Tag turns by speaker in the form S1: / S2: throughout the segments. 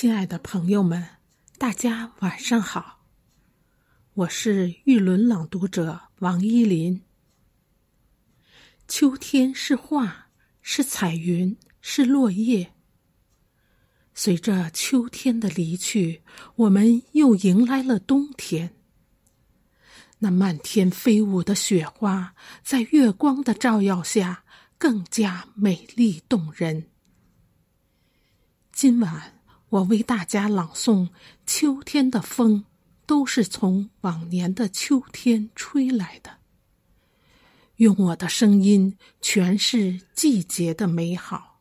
S1: 亲爱的朋友们，大家晚上好，我是玉轮朗读者王依林。秋天是画，是彩云，是落叶。随着秋天的离去，我们又迎来了冬天。那漫天飞舞的雪花，在月光的照耀下，更加美丽动人。今晚。我为大家朗诵：秋天的风，都是从往年的秋天吹来的。用我的声音诠释季节的美好。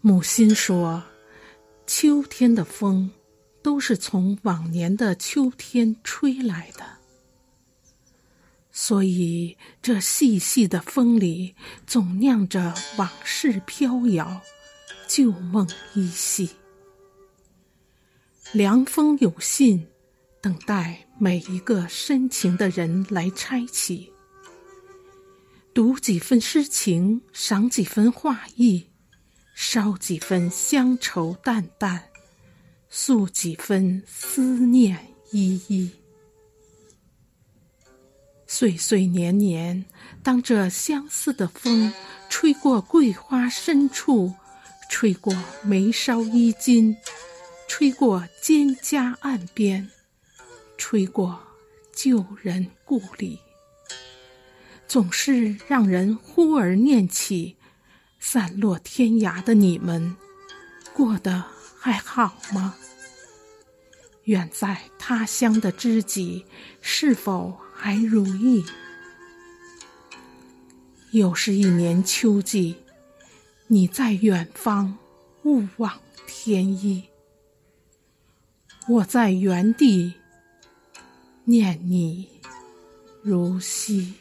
S1: 母亲说。秋天的风，都是从往年的秋天吹来的，所以这细细的风里，总酿着往事飘摇，旧梦依稀。凉风有信，等待每一个深情的人来拆启，读几分诗情，赏几分画意。烧几分乡愁淡淡，诉几分思念依依。岁岁年年，当这相思的风吹过桂花深处，吹过眉梢衣襟，吹过蒹葭岸边，吹过旧人故里，总是让人忽而念起。散落天涯的你们，过得还好吗？远在他乡的知己，是否还如意？又是一年秋季，你在远方，勿忘天意。我在原地，念你如昔。